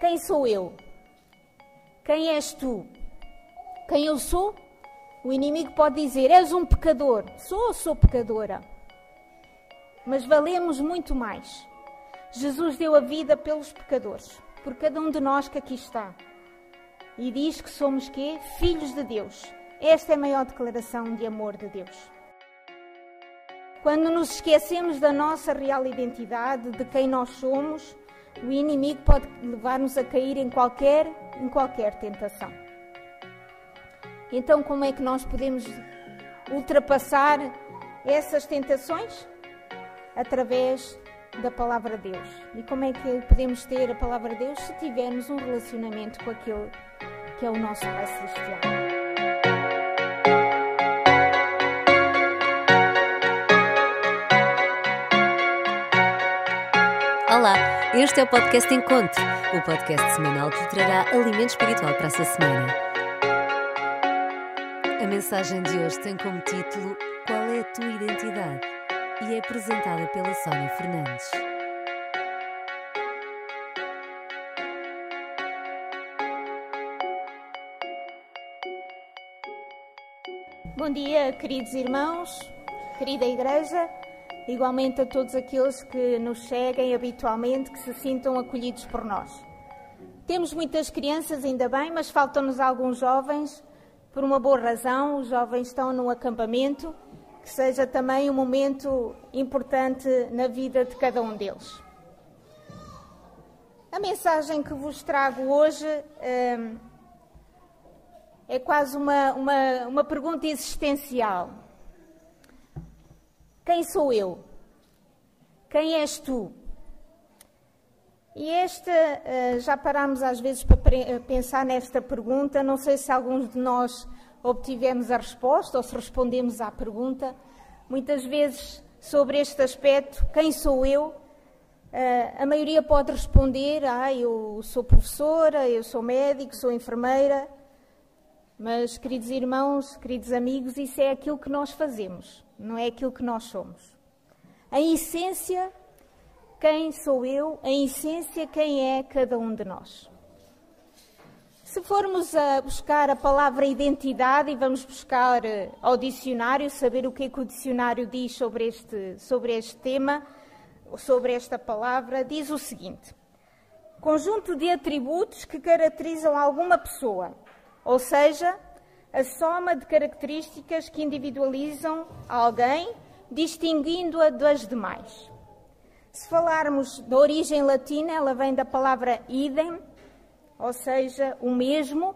Quem sou eu? Quem és tu? Quem eu sou? O inimigo pode dizer: És um pecador. Sou, sou pecadora. Mas valemos muito mais. Jesus deu a vida pelos pecadores, por cada um de nós que aqui está. E diz que somos quê? Filhos de Deus. Esta é a maior declaração de amor de Deus. Quando nos esquecemos da nossa real identidade, de quem nós somos, o inimigo pode levar-nos a cair em qualquer, em qualquer tentação. Então, como é que nós podemos ultrapassar essas tentações? Através da palavra de Deus. E como é que podemos ter a palavra de Deus se tivermos um relacionamento com aquele que é o nosso Pai Celestial? Olá, este é o podcast Encontro, o podcast semanal que trará alimento espiritual para essa semana. A mensagem de hoje tem como título Qual é a tua identidade? e é apresentada pela Sónia Fernandes. Bom dia, queridos irmãos, querida Igreja, igualmente a todos aqueles que nos seguem habitualmente, que se sintam acolhidos por nós. Temos muitas crianças, ainda bem, mas faltam-nos alguns jovens por uma boa razão, os jovens estão no acampamento, que seja também um momento importante na vida de cada um deles. A mensagem que vos trago hoje hum, é quase uma, uma, uma pergunta existencial. Quem sou eu? Quem és tu? E esta, eh, já parámos às vezes para pensar nesta pergunta, não sei se alguns de nós obtivemos a resposta ou se respondemos à pergunta. Muitas vezes, sobre este aspecto, quem sou eu? Eh, a maioria pode responder: ah, eu sou professora, eu sou médico, sou enfermeira. Mas, queridos irmãos, queridos amigos, isso é aquilo que nós fazemos, não é aquilo que nós somos. Em essência, quem sou eu, em essência, quem é cada um de nós. Se formos a buscar a palavra identidade e vamos buscar eh, ao dicionário, saber o que, é que o dicionário diz sobre este, sobre este tema, sobre esta palavra, diz o seguinte: conjunto de atributos que caracterizam alguma pessoa, ou seja, a soma de características que individualizam alguém, distinguindo-a das demais. Se falarmos da origem latina, ela vem da palavra idem, ou seja, o mesmo.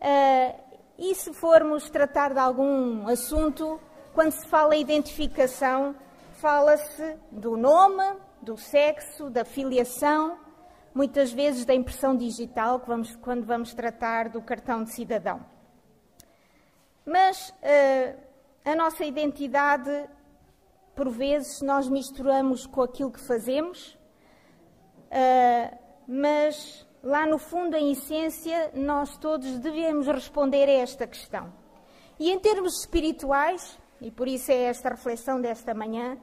Uh, e se formos tratar de algum assunto, quando se fala identificação, fala-se do nome, do sexo, da filiação, muitas vezes da impressão digital, vamos, quando vamos tratar do cartão de cidadão. Mas uh, a nossa identidade por vezes nós misturamos com aquilo que fazemos, uh, mas lá no fundo, em essência, nós todos devemos responder a esta questão. E em termos espirituais, e por isso é esta reflexão desta manhã, uh,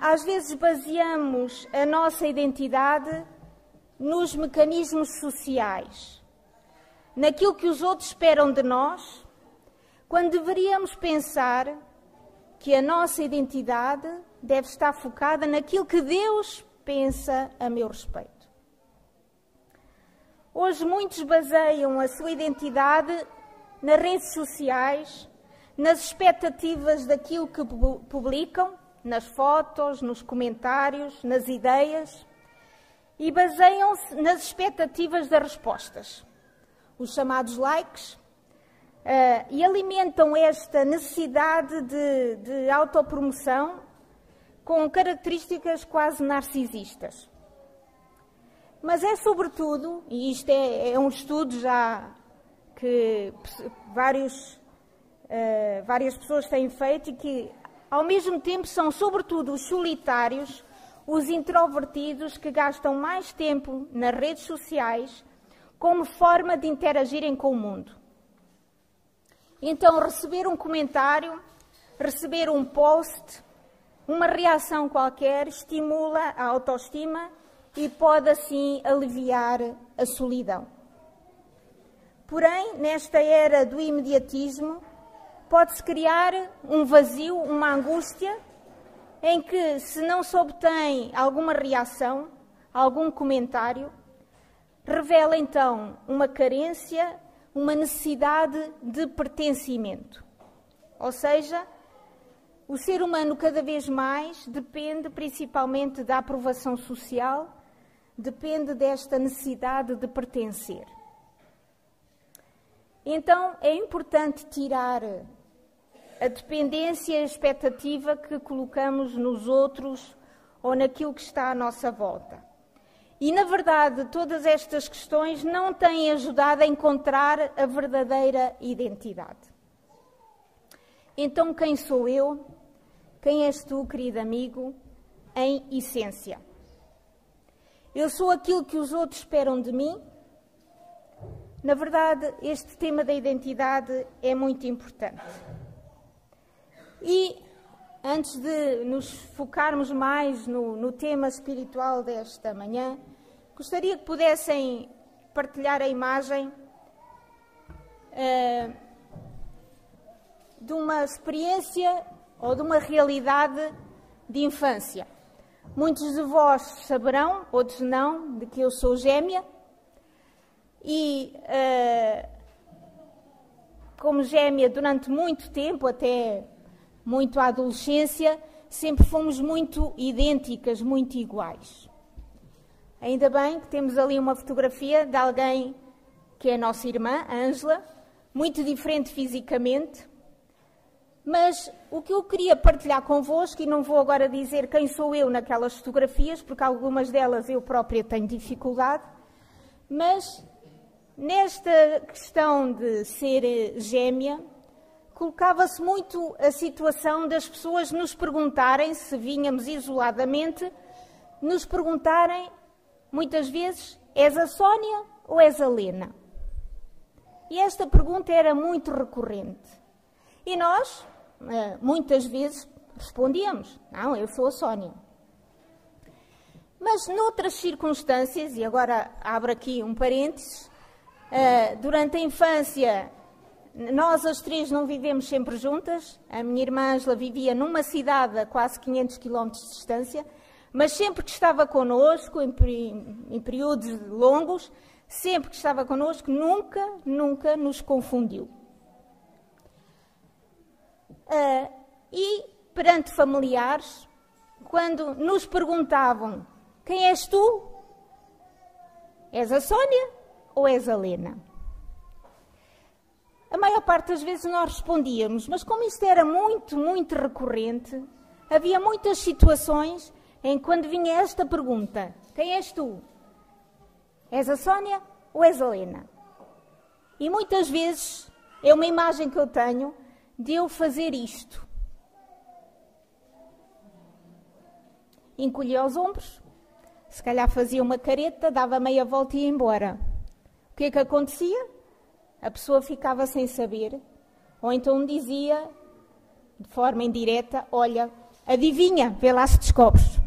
às vezes baseamos a nossa identidade nos mecanismos sociais, naquilo que os outros esperam de nós, quando deveríamos pensar que a nossa identidade deve estar focada naquilo que Deus pensa a meu respeito. Hoje muitos baseiam a sua identidade nas redes sociais, nas expectativas daquilo que publicam, nas fotos, nos comentários, nas ideias, e baseiam-se nas expectativas das respostas, os chamados likes, Uh, e alimentam esta necessidade de, de autopromoção com características quase narcisistas. Mas é sobretudo, e isto é, é um estudo já que vários, uh, várias pessoas têm feito e que, ao mesmo tempo, são sobretudo os solitários, os introvertidos que gastam mais tempo nas redes sociais como forma de interagirem com o mundo. Então, receber um comentário, receber um post, uma reação qualquer, estimula a autoestima, e pode assim aliviar a solidão. Porém, nesta era do imediatismo, pode-se criar um vazio, uma angústia, em que, se não se obtém alguma reação, algum comentário, revela então uma carência, uma necessidade de pertencimento. Ou seja, o ser humano cada vez mais depende principalmente da aprovação social, depende desta necessidade de pertencer. Então é importante tirar a dependência e a expectativa que colocamos nos outros ou naquilo que está à nossa volta. E, na verdade, todas estas questões não têm ajudado a encontrar a verdadeira identidade. Então, quem sou eu? Quem és tu, querido amigo? Em essência. Eu sou aquilo que os outros esperam de mim? Na verdade, este tema da identidade é muito importante. E antes de nos focarmos mais no, no tema espiritual desta manhã, gostaria que pudessem partilhar a imagem uh, de uma experiência ou de uma realidade de infância. Muitos de vós saberão, outros não, de que eu sou gêmea. E uh, como gêmea durante muito tempo, até muito à adolescência, sempre fomos muito idênticas, muito iguais. Ainda bem que temos ali uma fotografia de alguém que é nossa irmã, Ângela, muito diferente fisicamente, mas o que eu queria partilhar convosco, e não vou agora dizer quem sou eu naquelas fotografias, porque algumas delas eu própria tenho dificuldade, mas nesta questão de ser gêmea, colocava-se muito a situação das pessoas nos perguntarem, se vinhamos isoladamente, nos perguntarem, muitas vezes, és a Sónia ou és a Lena? E esta pergunta era muito recorrente. E nós, eh, muitas vezes, respondíamos: Não, eu sou a Sónia. Mas noutras circunstâncias, e agora abro aqui um parênteses, eh, durante a infância nós as três não vivemos sempre juntas. A minha irmã Angela vivia numa cidade a quase 500 quilómetros de distância, mas sempre que estava connosco, em, em períodos longos, sempre que estava connosco, nunca, nunca nos confundiu. Uh, e perante familiares, quando nos perguntavam: Quem és tu? És a Sónia ou és a Lena? A maior parte das vezes nós respondíamos, mas como isto era muito, muito recorrente, havia muitas situações em que quando vinha esta pergunta: Quem és tu? És a Sónia ou és a Helena? E muitas vezes é uma imagem que eu tenho de eu fazer isto. Encolhia os ombros, se calhar fazia uma careta, dava meia volta e ia embora. O que é que acontecia? A pessoa ficava sem saber, ou então dizia de forma indireta: Olha, adivinha, vê lá se descobres.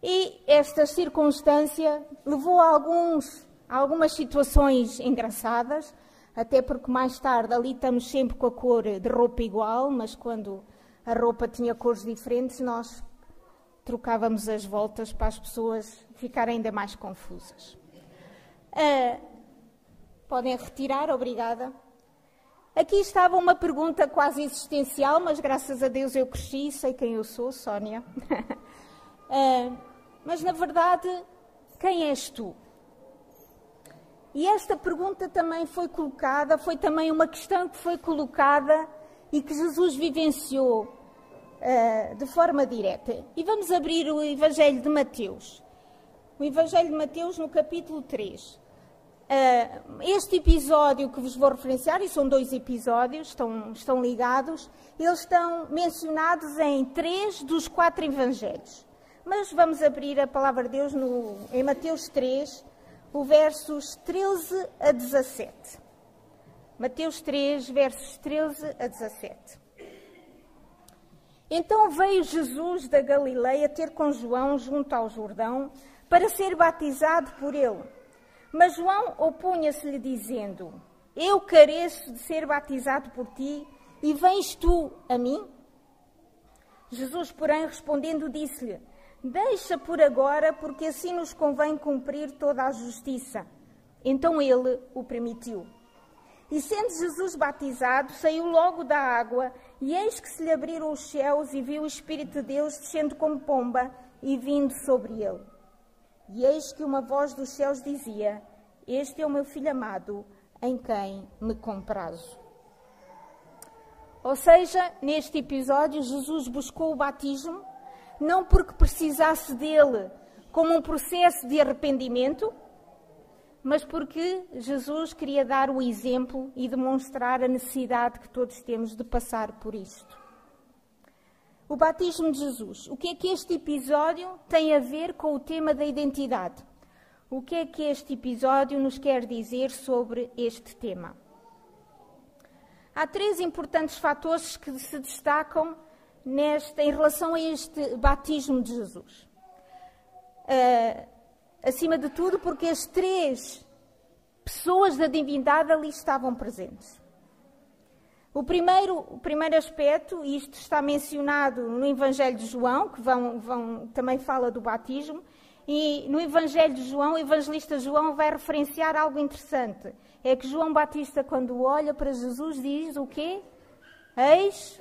E esta circunstância levou a, alguns, a algumas situações engraçadas, até porque mais tarde ali estamos sempre com a cor de roupa igual, mas quando a roupa tinha cores diferentes, nós trocávamos as voltas para as pessoas ficarem ainda mais confusas. Uh, Podem retirar, obrigada. Aqui estava uma pergunta quase existencial, mas graças a Deus eu cresci, sei quem eu sou, Sónia. uh, mas na verdade, quem és tu? E esta pergunta também foi colocada, foi também uma questão que foi colocada e que Jesus vivenciou uh, de forma direta. E vamos abrir o Evangelho de Mateus. O Evangelho de Mateus, no capítulo 3. Uh, este episódio que vos vou referenciar, e são dois episódios, estão, estão ligados, eles estão mencionados em três dos quatro evangelhos. Mas vamos abrir a palavra de Deus no, em Mateus 3, o versos 13 a 17. Mateus 3, versos 13 a 17. Então veio Jesus da Galileia ter com João junto ao Jordão para ser batizado por ele. Mas João opunha-se-lhe dizendo: Eu careço de ser batizado por ti e vens tu a mim? Jesus, porém, respondendo, disse-lhe: Deixa por agora, porque assim nos convém cumprir toda a justiça. Então ele o permitiu. E sendo Jesus batizado, saiu logo da água, e eis que se lhe abriram os céus, e viu o Espírito de Deus descendo como pomba e vindo sobre ele. E eis que uma voz dos céus dizia: Este é o meu filho amado, em quem me comprazo. Ou seja, neste episódio, Jesus buscou o batismo, não porque precisasse dele como um processo de arrependimento, mas porque Jesus queria dar o exemplo e demonstrar a necessidade que todos temos de passar por isto. O batismo de Jesus. O que é que este episódio tem a ver com o tema da identidade? O que é que este episódio nos quer dizer sobre este tema? Há três importantes fatores que se destacam neste, em relação a este batismo de Jesus. Uh, acima de tudo, porque as três pessoas da divindade ali estavam presentes. O primeiro, o primeiro aspecto, e isto está mencionado no Evangelho de João, que vão, vão, também fala do batismo, e no Evangelho de João, o evangelista João vai referenciar algo interessante. É que João Batista, quando olha para Jesus, diz o quê? Eis,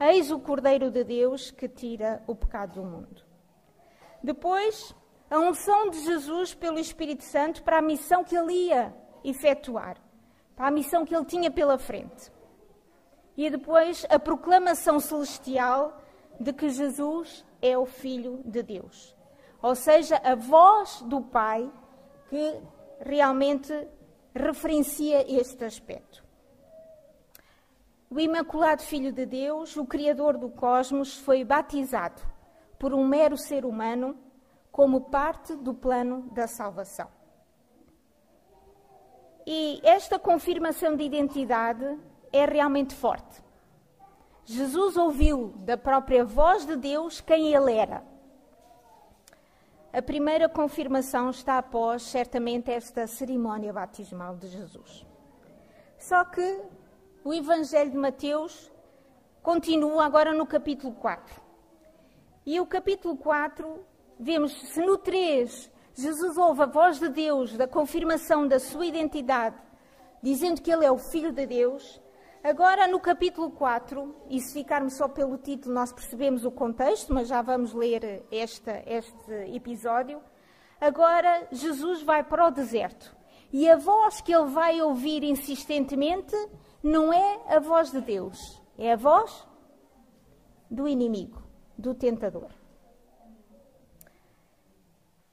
eis o Cordeiro de Deus que tira o pecado do mundo. Depois, a unção de Jesus pelo Espírito Santo para a missão que ele ia efetuar, para a missão que ele tinha pela frente. E depois a proclamação celestial de que Jesus é o Filho de Deus. Ou seja, a voz do Pai que realmente referencia este aspecto. O Imaculado Filho de Deus, o Criador do cosmos, foi batizado por um mero ser humano como parte do plano da salvação. E esta confirmação de identidade é realmente forte. Jesus ouviu da própria voz de Deus quem ele era. A primeira confirmação está após, certamente, esta cerimónia batismal de Jesus. Só que o Evangelho de Mateus continua agora no capítulo 4. E o capítulo 4 vemos se no 3 Jesus ouve a voz de Deus da confirmação da sua identidade, dizendo que ele é o Filho de Deus. Agora, no capítulo 4, e se ficarmos só pelo título, nós percebemos o contexto, mas já vamos ler esta, este episódio. Agora, Jesus vai para o deserto. E a voz que ele vai ouvir insistentemente não é a voz de Deus, é a voz do inimigo, do tentador.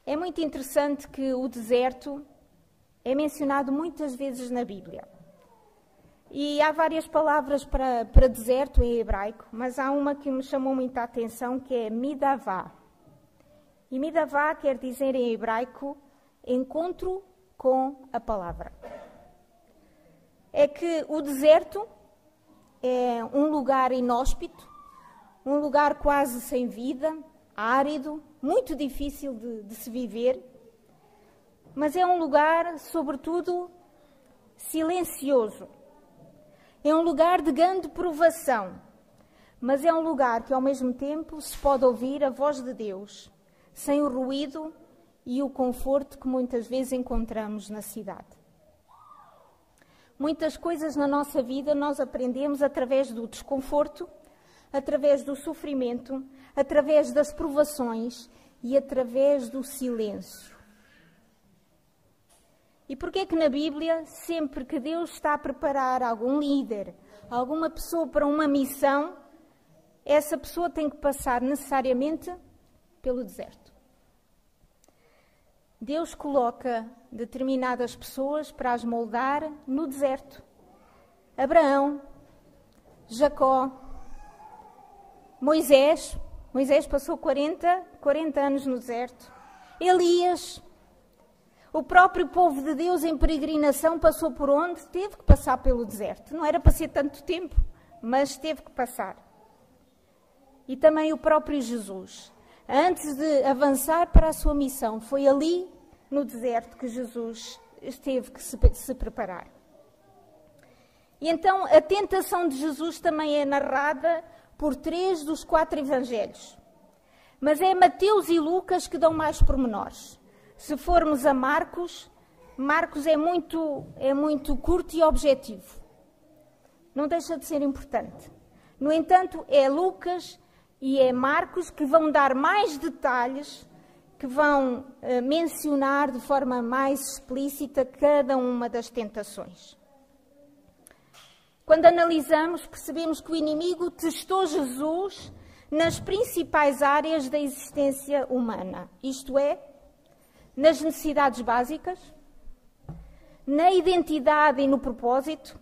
É muito interessante que o deserto é mencionado muitas vezes na Bíblia. E há várias palavras para, para deserto em hebraico, mas há uma que me chamou muita atenção que é midavá. E midavá quer dizer em hebraico encontro com a palavra. É que o deserto é um lugar inóspito, um lugar quase sem vida, árido, muito difícil de, de se viver, mas é um lugar, sobretudo, silencioso. É um lugar de grande provação, mas é um lugar que, ao mesmo tempo, se pode ouvir a voz de Deus, sem o ruído e o conforto que muitas vezes encontramos na cidade. Muitas coisas na nossa vida nós aprendemos através do desconforto, através do sofrimento, através das provações e através do silêncio. E porquê é que na Bíblia, sempre que Deus está a preparar algum líder, alguma pessoa para uma missão, essa pessoa tem que passar necessariamente pelo deserto? Deus coloca determinadas pessoas para as moldar no deserto. Abraão, Jacó, Moisés, Moisés passou 40, 40 anos no deserto. Elias, o próprio povo de Deus em peregrinação passou por onde? Teve que passar pelo deserto. Não era para ser tanto tempo, mas teve que passar. e também o próprio Jesus, antes de avançar para a sua missão, foi ali no deserto que Jesus teve que se, se preparar. E então a tentação de Jesus também é narrada por três dos quatro evangelhos. Mas é Mateus e Lucas que dão mais pormenores. Se formos a Marcos, Marcos é muito, é muito curto e objetivo. Não deixa de ser importante. No entanto, é Lucas e é Marcos que vão dar mais detalhes, que vão uh, mencionar de forma mais explícita cada uma das tentações. Quando analisamos, percebemos que o inimigo testou Jesus nas principais áreas da existência humana, isto é, nas necessidades básicas, na identidade e no propósito,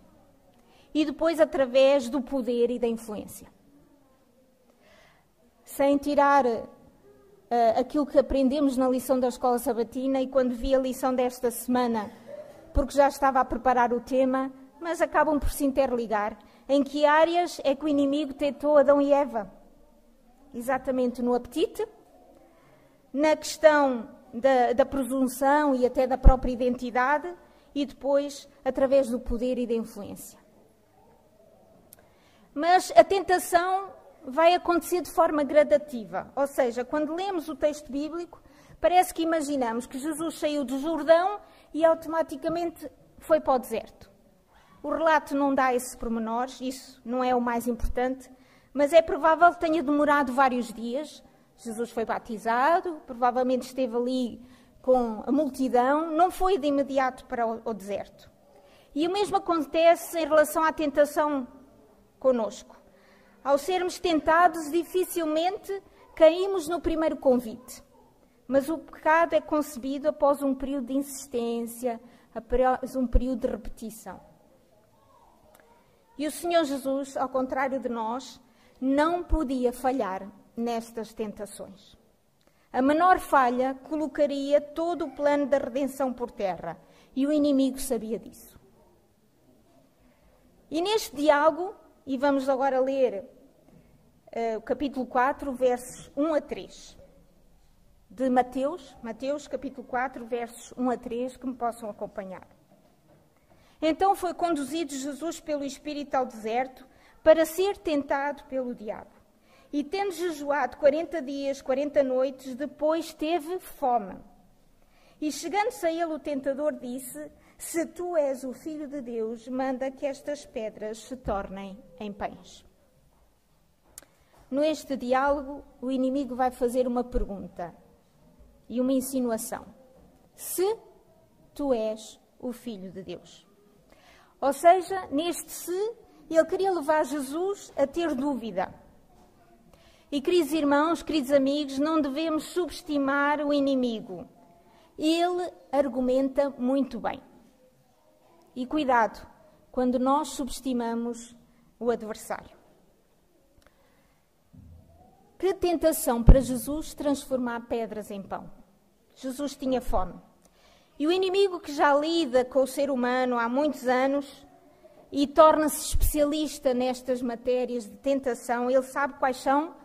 e depois através do poder e da influência. Sem tirar uh, aquilo que aprendemos na lição da escola sabatina, e quando vi a lição desta semana, porque já estava a preparar o tema, mas acabam por se interligar. Em que áreas é que o inimigo tentou Adão e Eva? Exatamente no apetite, na questão da, da presunção e até da própria identidade, e depois através do poder e da influência. Mas a tentação vai acontecer de forma gradativa, ou seja, quando lemos o texto bíblico, parece que imaginamos que Jesus saiu do Jordão e automaticamente foi para o deserto. O relato não dá esses pormenores, isso não é o mais importante, mas é provável que tenha demorado vários dias. Jesus foi batizado, provavelmente esteve ali com a multidão, não foi de imediato para o, deserto. E o mesmo acontece em relação à tentação conosco. Ao sermos tentados, dificilmente caímos no primeiro convite. Mas o pecado é concebido após um período de insistência, após um período de repetição. E o Senhor Jesus, ao contrário de nós, não podia falhar nestas tentações. A menor falha colocaria todo o plano da redenção por terra e o inimigo sabia disso. E neste diálogo, e vamos agora ler uh, o capítulo 4, versos 1 a 3, de Mateus, Mateus capítulo 4, versos 1 a 3, que me possam acompanhar. Então foi conduzido Jesus pelo Espírito ao deserto para ser tentado pelo diabo. E tendo jejuado quarenta dias, quarenta noites, depois teve fome. E chegando-se a ele o tentador disse: Se tu és o filho de Deus, manda que estas pedras se tornem em pães. Neste diálogo, o inimigo vai fazer uma pergunta e uma insinuação: Se tu és o filho de Deus. Ou seja, neste se, ele queria levar Jesus a ter dúvida e, queridos irmãos, queridos amigos, não devemos subestimar o inimigo. Ele argumenta muito bem. E cuidado quando nós subestimamos o adversário. Que tentação para Jesus transformar pedras em pão. Jesus tinha fome. E o inimigo que já lida com o ser humano há muitos anos e torna-se especialista nestas matérias de tentação, ele sabe quais são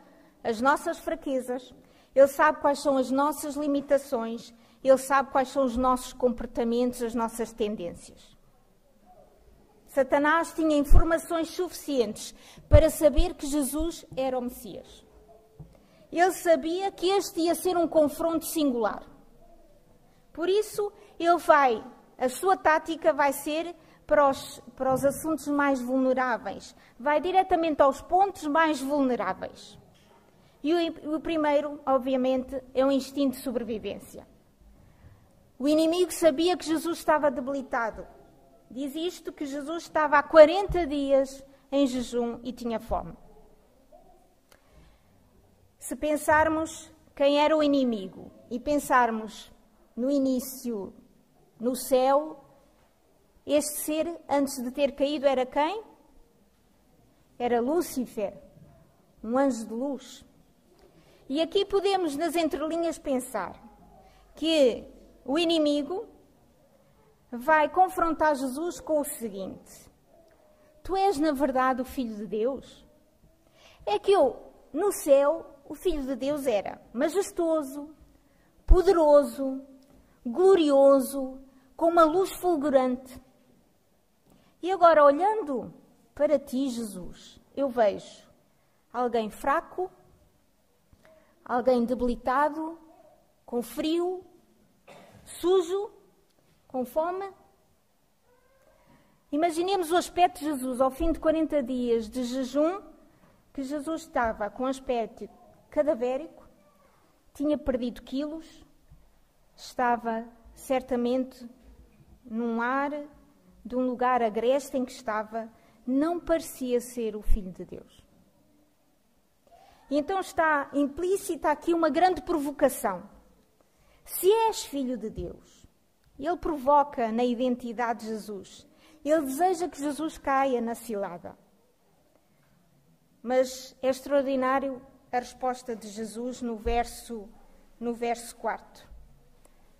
as nossas fraquezas, Ele sabe quais são as nossas limitações, Ele sabe quais são os nossos comportamentos, as nossas tendências. Satanás tinha informações suficientes para saber que Jesus era o Messias. Ele sabia que este ia ser um confronto singular. Por isso, ele vai, a sua tática vai ser para os, para os assuntos mais vulneráveis, vai diretamente aos pontos mais vulneráveis. E o, primeiro, obviamente, é o instinto de sobrevivência. O inimigo sabia que Jesus estava debilitado. Diz isto que Jesus estava há 40 dias em jejum e tinha fome. Se pensarmos quem era o inimigo e pensarmos no início no céu, este ser, antes de ter caído, era quem? Era Lúcifer, um anjo de luz. E aqui podemos, nas entrelinhas, pensar que o inimigo vai confrontar Jesus com o seguinte: Tu és, na verdade, o Filho de Deus? É que eu no céu o Filho de Deus era majestoso, poderoso, glorioso, com uma luz fulgurante. E agora, olhando para ti, Jesus, eu vejo alguém fraco, alguém debilitado, com frio, sujo, com fome. Imaginemos o aspecto de Jesus ao fim de 40 dias de jejum, que Jesus estava com aspecto cadavérico, tinha perdido quilos, estava certamente num ar de um lugar agreste em que estava, não parecia ser o Filho de Deus. Então está implícita aqui uma grande provocação. Se és filho de Deus, ele provoca na identidade de Jesus. Ele deseja que Jesus caia na cilada. Mas é extraordinário a resposta de Jesus no verso, no verso 4.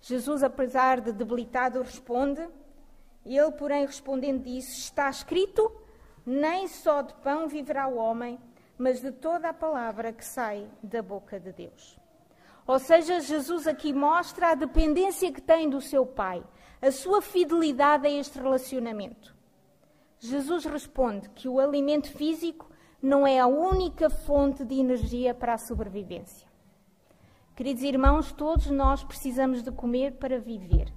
Jesus, apesar de debilitado, responde. Ele, porém, respondendo, disse: Está escrito: Nem só de pão viverá o homem, mas de toda a palavra que sai da boca de Deus. Ou seja, Jesus aqui mostra a dependência que tem do seu Pai, a sua fidelidade a este relacionamento. Jesus responde que o alimento físico não é a única fonte de energia para a sobrevivência. Queridos irmãos, todos nós precisamos de comer para viver,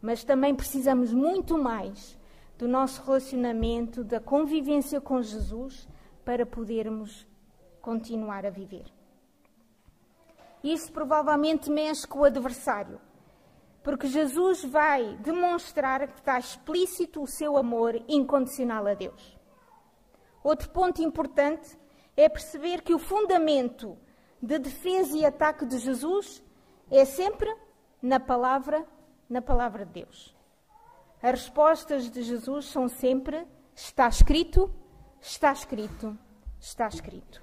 mas também precisamos muito mais do nosso relacionamento, da convivência com Jesus, para podermos continuar a viver. Isso provavelmente mexe com o adversário, porque Jesus vai demonstrar que está explícito o seu amor incondicional a Deus. Outro ponto importante é perceber que o fundamento de defesa e ataque de Jesus é sempre na palavra, na palavra de Deus. As respostas de Jesus são sempre está escrito, está escrito, está escrito.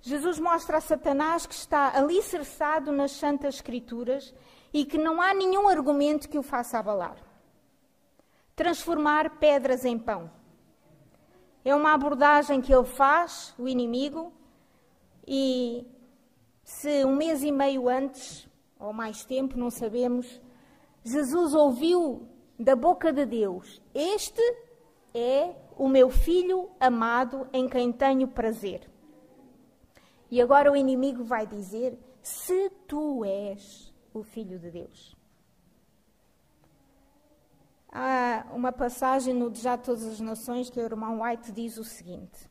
Jesus mostra a Satanás que está alicerçado nas Santas Escrituras e que não há nenhum argumento que o faça abalar. Transformar pedras em pão. É uma abordagem que ele faz, o inimigo, e se um mês e meio antes, ou mais tempo, não sabemos, Jesus ouviu da boca de Deus: Este é o meu filho amado em quem tenho prazer. E agora o inimigo vai dizer: Se tu és o filho de Deus. Há uma passagem no Já Todas as Nações que o irmão White diz o seguinte: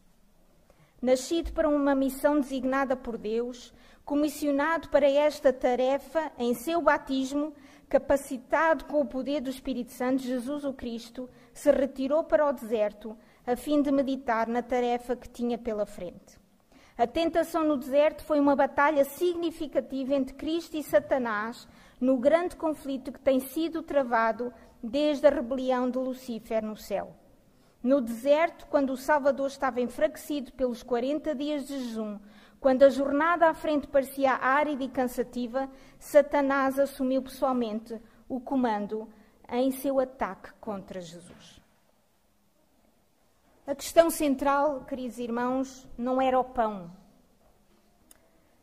Nascido para uma missão designada por Deus, comissionado para esta tarefa em seu batismo, capacitado com o poder do Espírito Santo, Jesus o Cristo se retirou para o deserto a fim de meditar na tarefa que tinha pela frente. A tentação no deserto foi uma batalha significativa entre Cristo e Satanás no grande conflito que tem sido travado desde a rebelião de Lucifer no céu. No deserto, quando o Salvador estava enfraquecido pelos 40 dias de jejum, quando a jornada à frente parecia árida e cansativa, Satanás assumiu pessoalmente o comando em seu ataque contra Jesus. A questão central, queridos irmãos, não era o pão,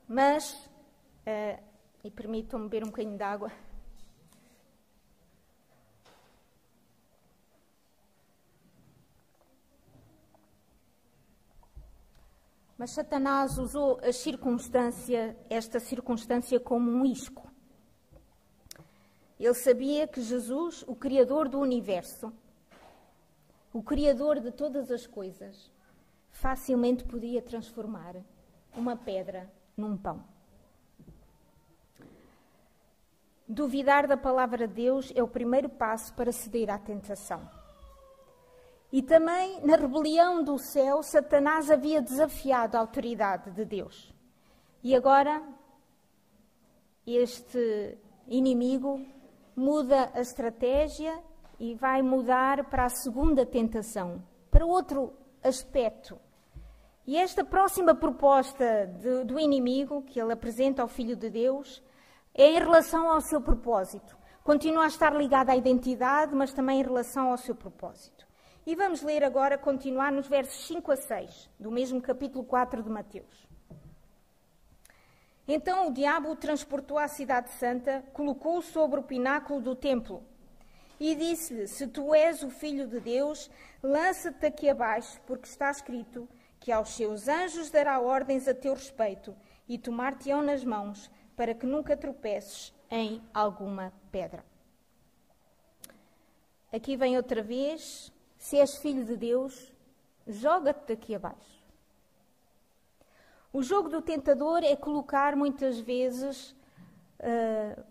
mas, uh, e permitam-me beber um bocadinho de água. Mas Satanás usou a circunstância, esta circunstância como um isco. Ele sabia que Jesus, o Criador do universo, o Criador de todas as coisas, facilmente podia transformar uma pedra num pão. Duvidar da palavra de Deus é o primeiro passo para ceder à tentação. E também na rebelião do céu, Satanás havia desafiado a autoridade de Deus. E agora, este inimigo muda a estratégia e vai mudar para a segunda tentação, para outro aspecto. E esta próxima proposta de, do inimigo que ele apresenta ao Filho de Deus é em relação ao seu propósito. Continua a estar ligada à identidade, mas também em relação ao seu propósito. E vamos ler agora, continuar nos versos 5 a 6, do mesmo capítulo 4 de Mateus. Então o diabo o transportou à cidade santa, colocou-o sobre o pináculo do templo e disse-lhe: Se tu és o filho de Deus, lança-te aqui abaixo, porque está escrito que aos seus anjos dará ordens a teu respeito e tomar-te-ão nas mãos, para que nunca tropeces em alguma pedra. Aqui vem outra vez se és filho de Deus, joga-te daqui abaixo. O jogo do tentador é colocar muitas vezes uh,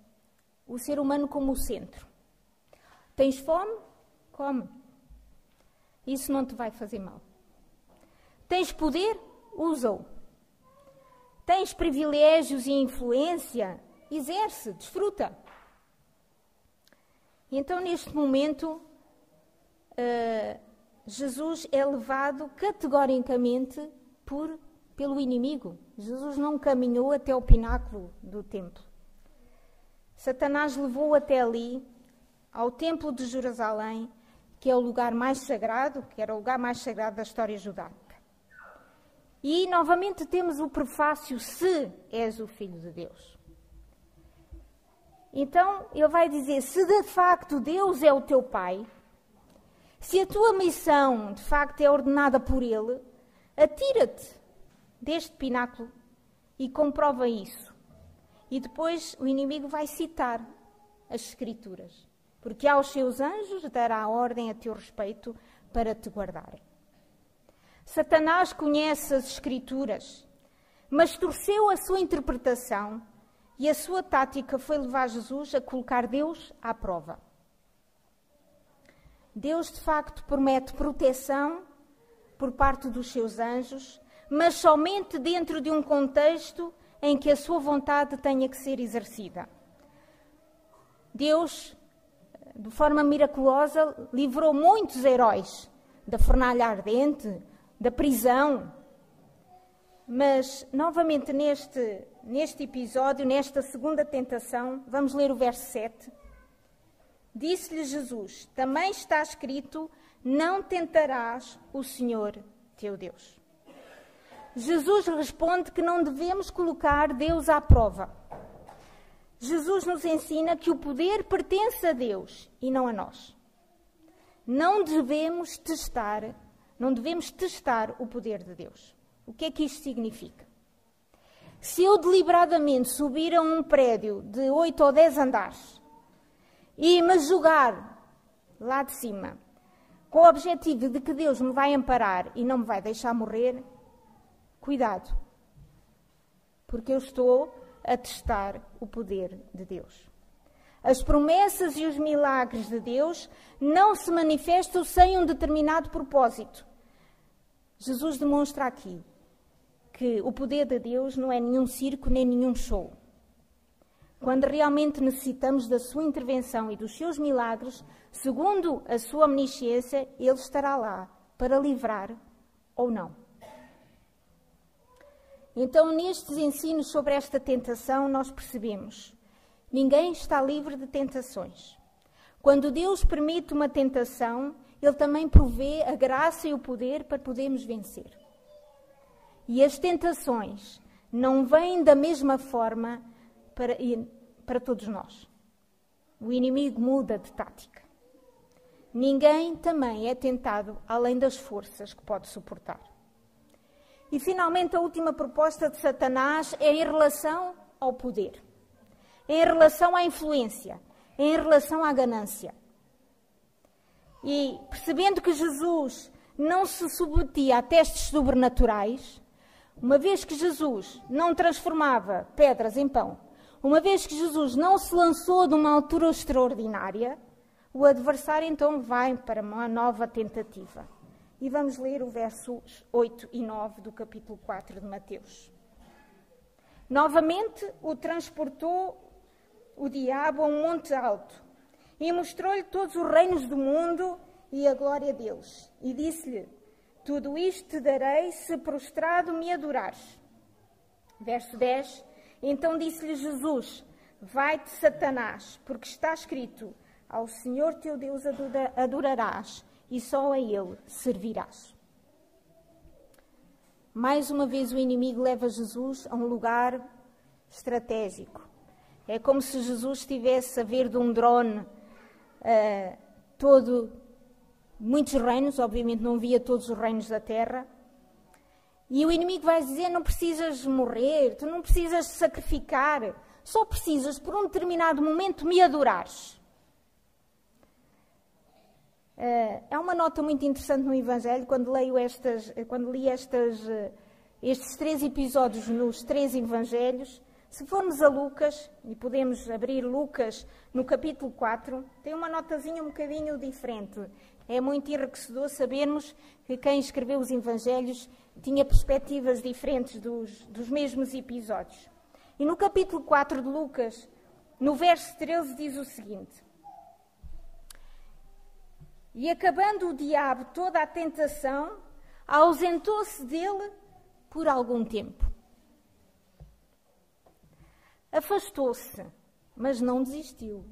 o ser humano como o centro. Tens fome? Come. Isso não te vai fazer mal. Tens poder? Usa-o. Tens privilégios e influência? Exerce, desfruta. Então, neste momento, uh, Jesus é levado categoricamente por, pelo inimigo. Jesus não caminhou até o pináculo do templo. Satanás levou até ali, ao templo de Jerusalém, que é o lugar mais sagrado, que era o lugar mais sagrado da história judaica. E novamente temos o prefácio: se és o filho de Deus. Então ele vai dizer: se de facto Deus é o teu pai, se a tua missão de facto é ordenada por Ele, atira-te deste pináculo e comprova isso. E depois o inimigo vai citar as Escrituras, porque aos seus anjos dará ordem a teu respeito para te guardarem. Satanás conhece as Escrituras, mas torceu a sua interpretação e a sua tática foi levar Jesus a colocar Deus à prova. Deus de facto promete proteção por parte dos seus anjos, mas somente dentro de um contexto em que a sua vontade tenha que ser exercida. Deus, de forma miraculosa, livrou muitos heróis da fornalha ardente, da prisão. Mas, novamente, neste, neste episódio, nesta segunda tentação, vamos ler o verso 7. Disse-lhe Jesus: Também está escrito: Não tentarás o Senhor teu Deus. Jesus responde que não devemos colocar Deus à prova. Jesus nos ensina que o poder pertence a Deus e não a nós. Não devemos testar, não devemos testar o poder de Deus. O que é que isto significa? Se eu deliberadamente subir a um prédio de 8 ou 10 andares e me julgar lá de cima, com o objetivo de que Deus me vai amparar e não me vai deixar morrer, cuidado, porque eu estou a testar o poder de Deus. As promessas e os milagres de Deus não se manifestam sem um determinado propósito. Jesus demonstra aqui que o poder de Deus não é nenhum circo nem nenhum show. Quando realmente necessitamos da sua intervenção e dos seus milagres, segundo a sua omnisciência, Ele estará lá para livrar ou não. Então, nestes ensinos sobre esta tentação, nós percebemos: ninguém está livre de tentações. Quando Deus permite uma tentação, Ele também provê a graça e o poder para podermos vencer. E as tentações não vêm da mesma forma para, para todos nós. O inimigo muda de tática. Ninguém também é tentado além das forças que pode suportar. E finalmente, a última proposta de Satanás é em relação ao poder, em relação à influência, em relação à ganância. E percebendo que Jesus não se submetia a testes sobrenaturais, uma vez que Jesus não transformava pedras em pão, uma vez que Jesus não se lançou de uma altura extraordinária, o adversário então vai para uma nova tentativa. E vamos ler o versos 8 e 9 do capítulo 4 de Mateus. Novamente o transportou o diabo a um monte alto e mostrou-lhe todos os reinos do mundo e a glória deles. E disse-lhe: Tudo isto te darei se prostrado me adorares. Verso 10: então disse-lhe Jesus: Vai-te, Satanás, porque está escrito: Ao Senhor teu Deus adorarás e só a Ele servirás. Mais uma vez o inimigo leva Jesus a um lugar estratégico. É como se Jesus estivesse a ver de um drone uh, todo, muitos reinos, obviamente não via todos os reinos da terra. E o inimigo vai dizer: não precisas morrer, tu não precisas sacrificar, só precisas por um determinado momento me adorares. É uma nota muito interessante no Evangelho, quando leio estas, quando li estas, uh, estes três episódios nos três Evangelhos. Se formos a Lucas, e podemos abrir Lucas no capítulo 4, tem uma notazinha um bocadinho diferente. É muito enriquecedor sabermos que quem escreveu os Evangelhos tinha perspectivas diferentes dos, dos mesmos episódios. E no capítulo 4 de Lucas, no verso 13, diz o seguinte: e acabando o diabo toda a tentação, ausentou-se dele por algum tempo. Afastou-se, mas não desistiu.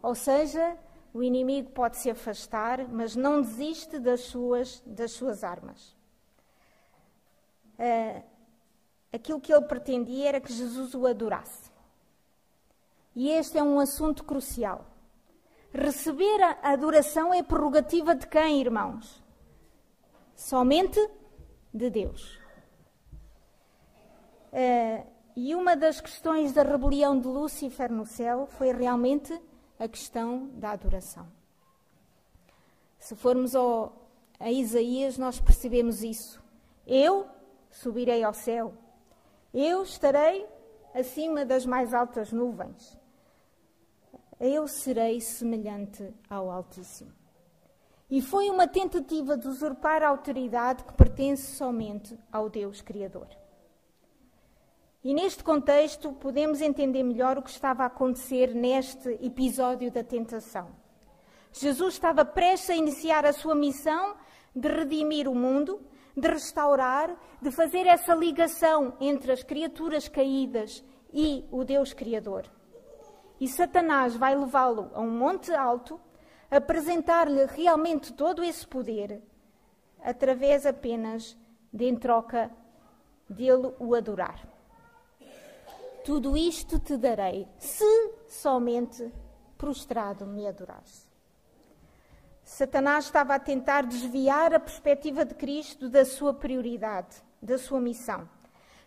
Ou seja, o inimigo pode se afastar, mas não desiste das suas, das suas armas. Uh, aquilo que ele pretendia era que Jesus o adorasse. E este é um assunto crucial. Receber a adoração é prerrogativa de quem, irmãos? Somente de Deus. Uh, e uma das questões da rebelião de Lúcifer no céu foi realmente a questão da adoração. Se formos ao, a Isaías, nós percebemos isso. Eu subirei ao céu, eu estarei acima das mais altas nuvens eu serei semelhante ao Altíssimo. E foi uma tentativa de usurpar a autoridade que pertence somente ao Deus Criador. E neste contexto podemos entender melhor o que estava a acontecer neste episódio da tentação. Jesus estava prestes a iniciar a sua missão de redimir o mundo, de restaurar, de fazer essa ligação entre as criaturas caídas e o Deus Criador. E Satanás vai levá-lo a um monte alto, apresentar-lhe realmente todo esse poder, através apenas de, em troca dele, o adorar. Tudo isto te darei, se somente prostrado me adorares. Satanás estava a tentar desviar a perspectiva de Cristo da sua prioridade, da sua missão.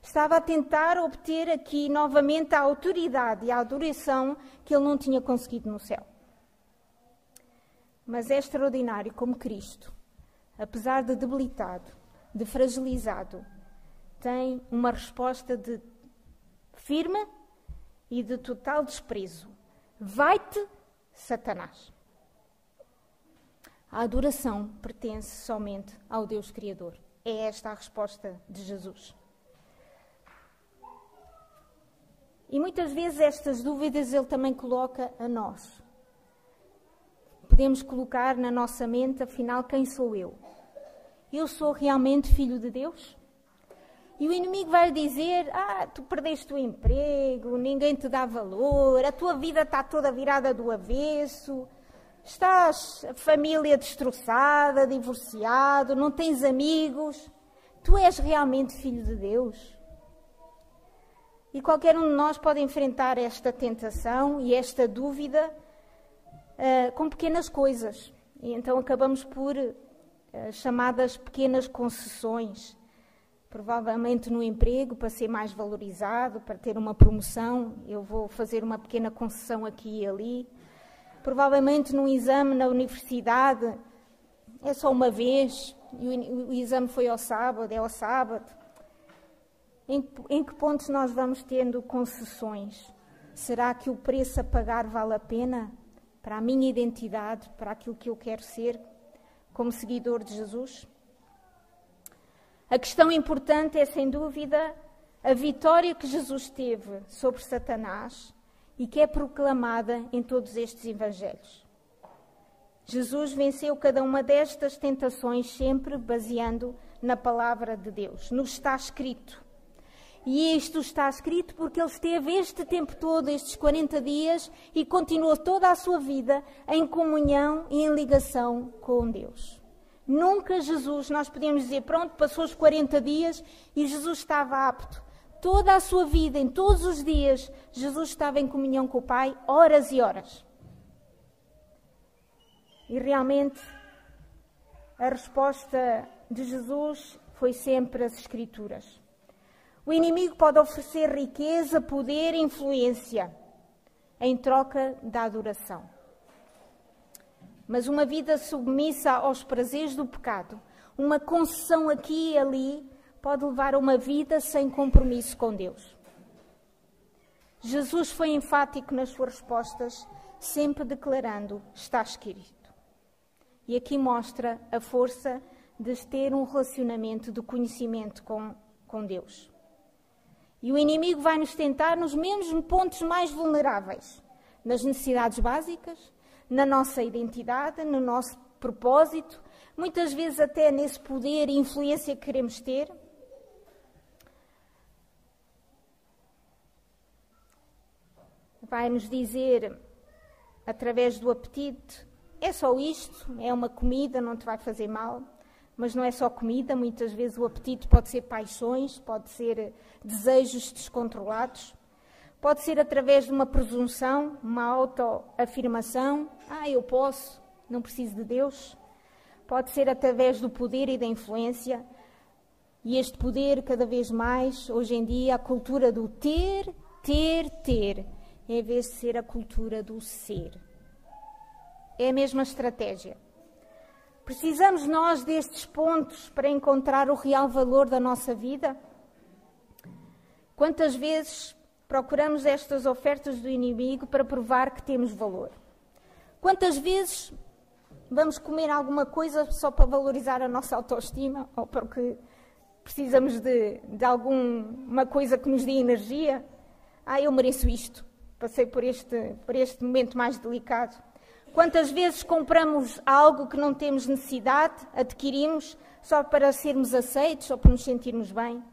Estava a tentar obter aqui novamente a autoridade e a adoração que ele não tinha conseguido no céu. Mas é extraordinário como Cristo, apesar de debilitado, de fragilizado, tem uma resposta de firme e de total desprezo. Vai-te, Satanás. A adoração pertence somente ao Deus Criador. É esta a resposta de Jesus. E muitas vezes estas dúvidas ele também coloca a nós. Podemos colocar na nossa mente, afinal, quem sou eu? Eu sou realmente filho de Deus? E o inimigo vai dizer: Ah, tu perdeste o emprego, ninguém te dá valor, a tua vida está toda virada do avesso, estás família destroçada, divorciado, não tens amigos. Tu és realmente filho de Deus? E qualquer um de nós pode enfrentar esta tentação e esta dúvida uh, com pequenas coisas. E então acabamos por uh, chamadas pequenas concessões. Provavelmente no emprego, para ser mais valorizado, para ter uma promoção, eu vou fazer uma pequena concessão aqui e ali. Provavelmente num exame na universidade, é só uma vez, e o, o exame foi ao sábado, é ao sábado. Em, em que pontos nós vamos tendo concessões? Será que o preço a pagar vale a pena para a minha identidade, para aquilo que eu quero ser como seguidor de Jesus? A questão importante é, sem dúvida, a vitória que Jesus teve sobre Satanás e que é proclamada em todos estes evangelhos. Jesus venceu cada uma destas tentações sempre baseando na palavra de Deus, no está escrito. E isto está escrito porque ele esteve este tempo todo, estes 40 dias, e continuou toda a sua vida em comunhão e em ligação com Deus. Nunca Jesus, nós podemos dizer, pronto, passou os 40 dias e Jesus estava apto. Toda a sua vida, em todos os dias, Jesus estava em comunhão com o Pai, horas e horas. E realmente, a resposta de Jesus foi sempre as Escrituras. O inimigo pode oferecer riqueza, poder e influência em troca da adoração. Mas uma vida submissa aos prazeres do pecado, uma concessão aqui e ali, pode levar a uma vida sem compromisso com Deus. Jesus foi enfático nas suas respostas, sempre declarando: está escrito. E aqui mostra a força de ter um relacionamento de conhecimento com, com Deus. E o inimigo vai nos tentar nos mesmos pontos mais vulneráveis, nas necessidades básicas, na nossa identidade, no nosso propósito, muitas vezes até nesse poder e influência que queremos ter. Vai nos dizer, através do apetite, é só isto, é uma comida, não te vai fazer mal mas não é só comida, muitas vezes o apetite pode ser paixões, pode ser desejos descontrolados, pode ser através de uma presunção, uma autoafirmação, ah, eu posso, não preciso de Deus. Pode ser através do poder e da influência. E este poder, cada vez mais, hoje em dia, a cultura do ter, ter, ter, em vez de ser a cultura do ser. É a mesma estratégia. Precisamos nós destes pontos para encontrar o real valor da nossa vida? Quantas vezes procuramos estas ofertas do inimigo para provar que temos valor? Quantas vezes vamos comer alguma coisa só para valorizar a nossa autoestima ou porque precisamos de, de alguma coisa que nos dê energia? Ah, eu mereço isto. Passei por este, por este momento mais delicado. Quantas vezes compramos algo que não temos necessidade, adquirimos só para sermos aceitos ou para nos sentirmos bem?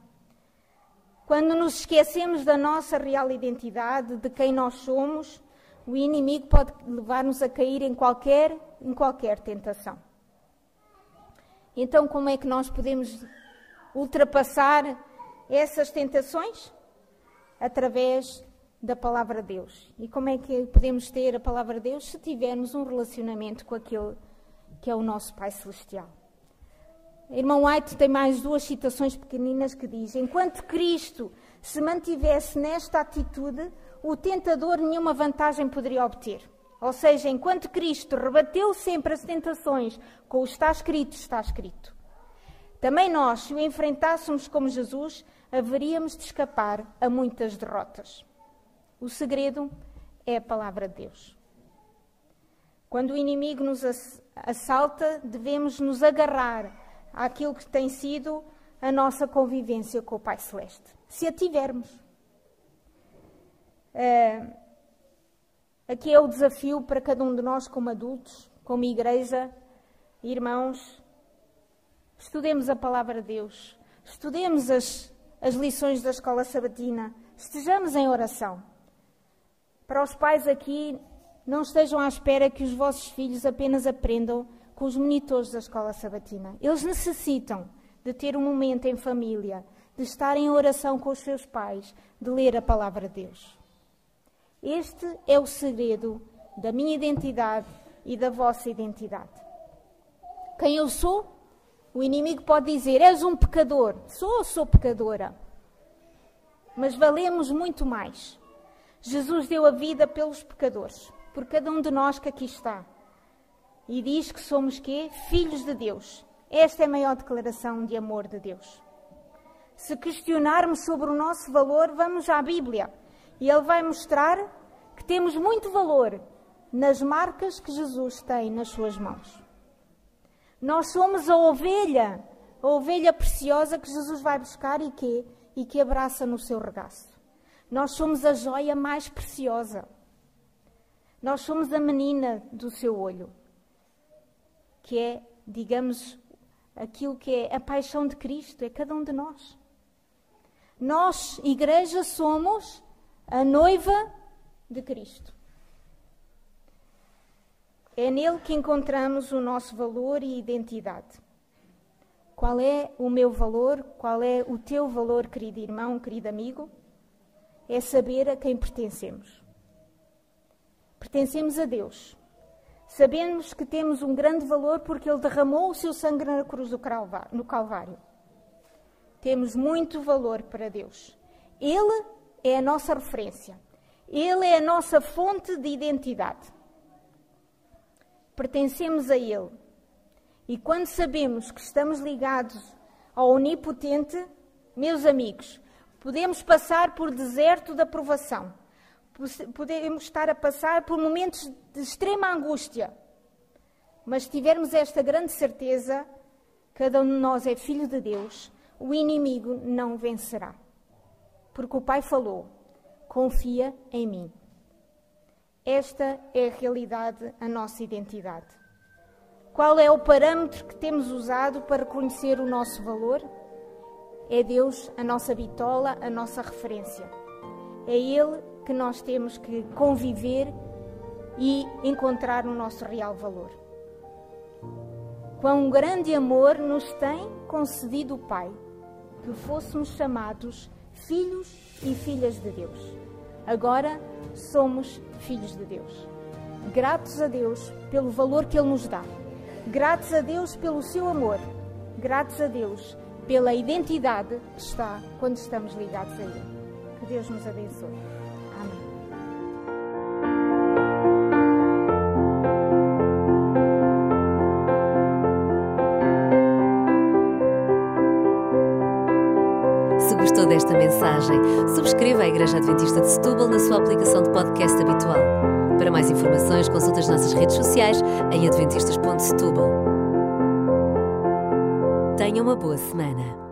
Quando nos esquecemos da nossa real identidade, de quem nós somos, o inimigo pode levar-nos a cair em qualquer, em qualquer tentação. Então, como é que nós podemos ultrapassar essas tentações? Através da palavra de Deus. E como é que podemos ter a palavra de Deus se tivermos um relacionamento com aquele que é o nosso Pai Celestial? Irmão White tem mais duas citações pequeninas que diz: Enquanto Cristo se mantivesse nesta atitude, o tentador nenhuma vantagem poderia obter. Ou seja, enquanto Cristo rebateu sempre as tentações com o está escrito, está escrito. Também nós, se o enfrentássemos como Jesus, haveríamos de escapar a muitas derrotas. O segredo é a palavra de Deus. Quando o inimigo nos assalta, devemos nos agarrar àquilo que tem sido a nossa convivência com o Pai Celeste, se a tivermos. Uh, aqui é o desafio para cada um de nós, como adultos, como igreja, irmãos. Estudemos a palavra de Deus, estudemos as, as lições da escola sabatina, estejamos em oração. Para os pais aqui, não estejam à espera que os vossos filhos apenas aprendam com os monitores da escola sabatina. Eles necessitam de ter um momento em família, de estar em oração com os seus pais, de ler a palavra de Deus. Este é o segredo da minha identidade e da vossa identidade. Quem eu sou? O inimigo pode dizer: És um pecador. Sou ou sou pecadora? Mas valemos muito mais. Jesus deu a vida pelos pecadores, por cada um de nós que aqui está. E diz que somos quê? Filhos de Deus. Esta é a maior declaração de amor de Deus. Se questionarmos sobre o nosso valor, vamos à Bíblia. E ele vai mostrar que temos muito valor nas marcas que Jesus tem nas suas mãos. Nós somos a ovelha, a ovelha preciosa que Jesus vai buscar e que, e que abraça no seu regaço. Nós somos a joia mais preciosa. Nós somos a menina do seu olho, que é, digamos, aquilo que é a paixão de Cristo, é cada um de nós. Nós, igreja, somos a noiva de Cristo. É nele que encontramos o nosso valor e identidade. Qual é o meu valor? Qual é o teu valor, querido irmão, querido amigo? É saber a quem pertencemos. Pertencemos a Deus. Sabemos que temos um grande valor porque Ele derramou o seu sangue na cruz no Calvário. Temos muito valor para Deus. Ele é a nossa referência. Ele é a nossa fonte de identidade. Pertencemos a Ele. E quando sabemos que estamos ligados ao Onipotente, meus amigos, podemos passar por deserto da provação. Podemos estar a passar por momentos de extrema angústia. Mas se tivermos esta grande certeza, cada um de nós é filho de Deus, o inimigo não vencerá. Porque o Pai falou: confia em mim. Esta é a realidade, a nossa identidade. Qual é o parâmetro que temos usado para conhecer o nosso valor? É Deus a nossa bitola, a nossa referência. É Ele que nós temos que conviver e encontrar o nosso real valor. Quão grande amor nos tem concedido o Pai, que fôssemos chamados filhos e filhas de Deus. Agora somos filhos de Deus. Gratos a Deus pelo valor que Ele nos dá. Gratos a Deus pelo seu amor. Gratos a Deus pela identidade que está quando estamos ligados a Ele. Que Deus nos abençoe. Amém. Se gostou desta mensagem, subscreva a Igreja Adventista de Setúbal na sua aplicação de podcast habitual. Para mais informações, consulte as nossas redes sociais em adventistas.setúbal. Tenha uma boa semana.